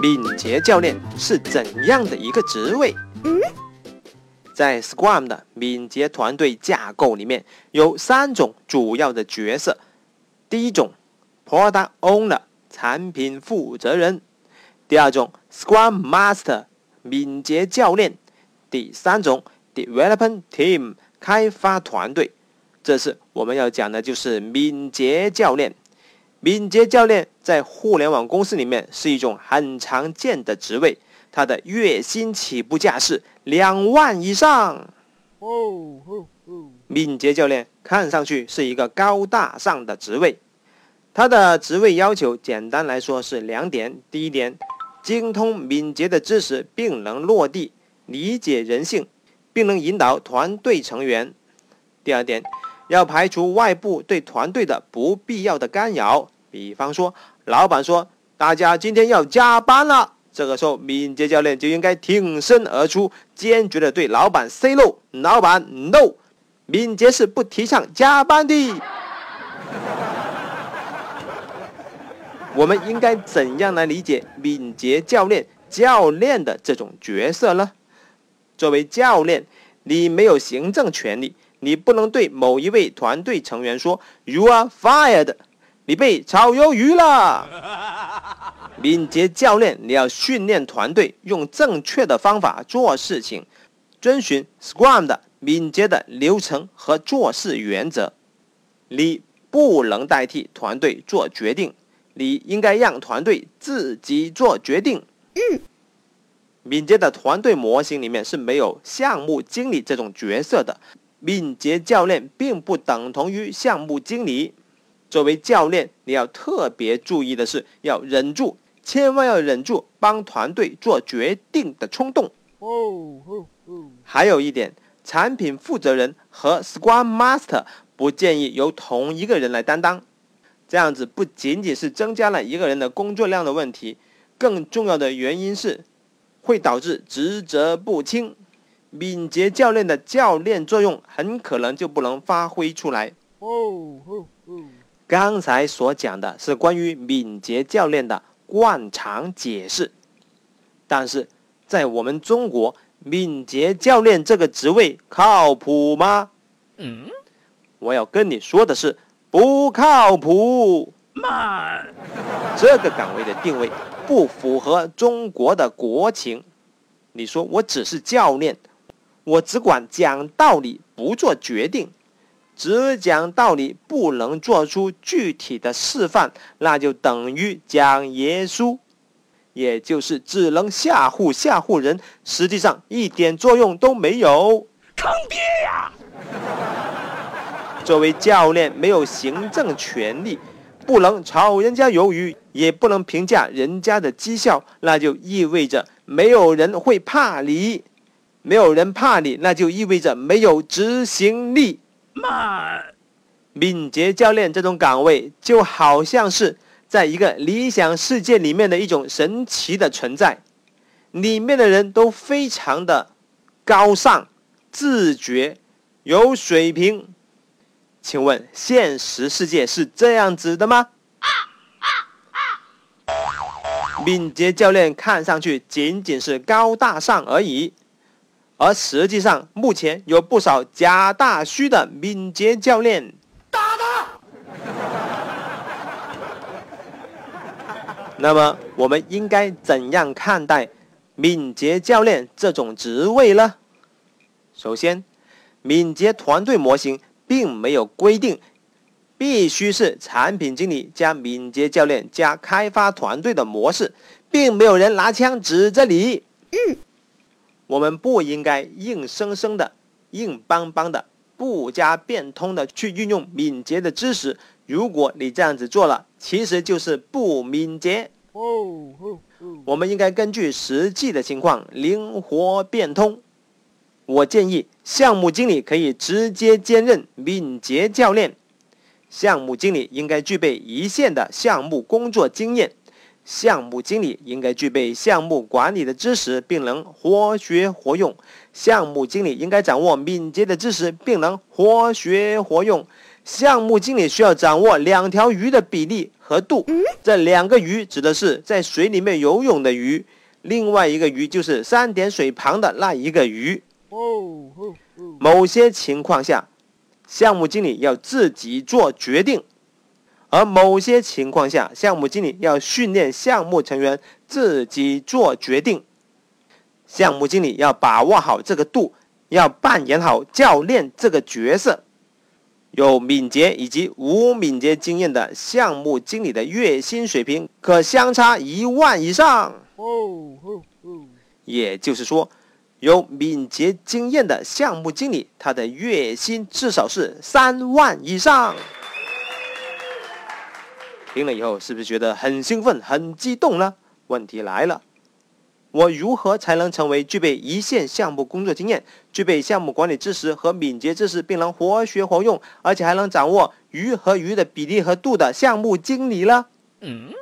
敏捷教练是怎样的一个职位？在 Scrum 的敏捷团队架构里面，有三种主要的角色。第一种，Product Owner，产品负责人；第二种，Scrum Master，敏捷教练；第三种，Development Team，开发团队。这次我们要讲的就是敏捷教练。敏捷教练在互联网公司里面是一种很常见的职位。他的月薪起步价是两万以上。敏捷教练看上去是一个高大上的职位，他的职位要求简单来说是两点：第一点，精通敏捷的知识，并能落地理解人性，并能引导团队成员；第二点，要排除外部对团队的不必要的干扰，比方说，老板说大家今天要加班了。这个时候，敏捷教练就应该挺身而出，坚决的对老板 say no。老板，no，敏捷是不提倡加班的。我们应该怎样来理解敏捷教练教练的这种角色呢？作为教练，你没有行政权利，你不能对某一位团队成员说 “You are fired”，你被炒鱿鱼了。敏捷教练，你要训练团队用正确的方法做事情，遵循 Scrum 的敏捷的流程和做事原则。你不能代替团队做决定，你应该让团队自己做决定。嗯，敏捷的团队模型里面是没有项目经理这种角色的，敏捷教练并不等同于项目经理。作为教练，你要特别注意的是要忍住。千万要忍住帮团队做决定的冲动。哦还有一点，产品负责人和 Scrum Master 不建议由同一个人来担当，这样子不仅仅是增加了一个人的工作量的问题，更重要的原因是会导致职责不清，敏捷教练的教练作用很可能就不能发挥出来。刚才所讲的是关于敏捷教练的。惯常解释，但是在我们中国，敏捷教练这个职位靠谱吗？嗯，我要跟你说的是，不靠谱。慢，这个岗位的定位不符合中国的国情。你说我只是教练，我只管讲道理，不做决定。只讲道理，不能做出具体的示范，那就等于讲耶稣，也就是只能吓唬吓唬人，实际上一点作用都没有。坑爹呀！作为教练，没有行政权力，不能炒人家鱿鱼，也不能评价人家的绩效，那就意味着没有人会怕你，没有人怕你，那就意味着没有执行力。慢，敏捷教练这种岗位就好像是在一个理想世界里面的一种神奇的存在，里面的人都非常的高尚、自觉、有水平。请问现实世界是这样子的吗？敏捷教练看上去仅仅是高大上而已。而实际上，目前有不少假大虚的敏捷教练。打他！那么，我们应该怎样看待敏捷教练这种职位呢？首先，敏捷团队模型并没有规定必须是产品经理加敏捷教练加开发团队的模式，并没有人拿枪指着你。嗯。我们不应该硬生生的、硬邦邦的、不加变通的去运用敏捷的知识。如果你这样子做了，其实就是不敏捷。我们应该根据实际的情况灵活变通。我建议项目经理可以直接兼任敏捷教练。项目经理应该具备一线的项目工作经验。项目经理应该具备项目管理的知识，并能活学活用。项目经理应该掌握敏捷的知识，并能活学活用。项目经理需要掌握两条鱼的比例和度这两个鱼指的是在水里面游泳的鱼，另外一个鱼就是三点水旁的那一个鱼。某些情况下，项目经理要自己做决定，而某些情况下，项目经理要训练项目成员自己做决定。项目经理要把握好这个度，要扮演好教练这个角色。有敏捷以及无敏捷经验的项目经理的月薪水平可相差一万以上。也就是说，有敏捷经验的项目经理，他的月薪至少是三万以上。听了以后，是不是觉得很兴奋、很激动呢？问题来了。我如何才能成为具备一线项目工作经验、具备项目管理知识和敏捷知识，并能活学活用，而且还能掌握鱼和鱼的比例和度的项目经理呢？嗯，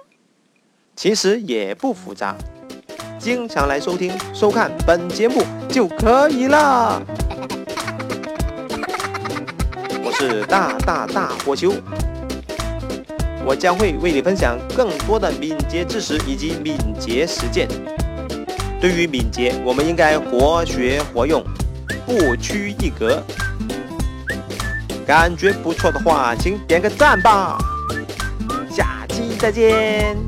其实也不复杂，经常来收听、收看本节目就可以了。我是大大大火球，我将会为你分享更多的敏捷知识以及敏捷实践。对于敏捷，我们应该活学活用，不拘一格。感觉不错的话，请点个赞吧。下期再见。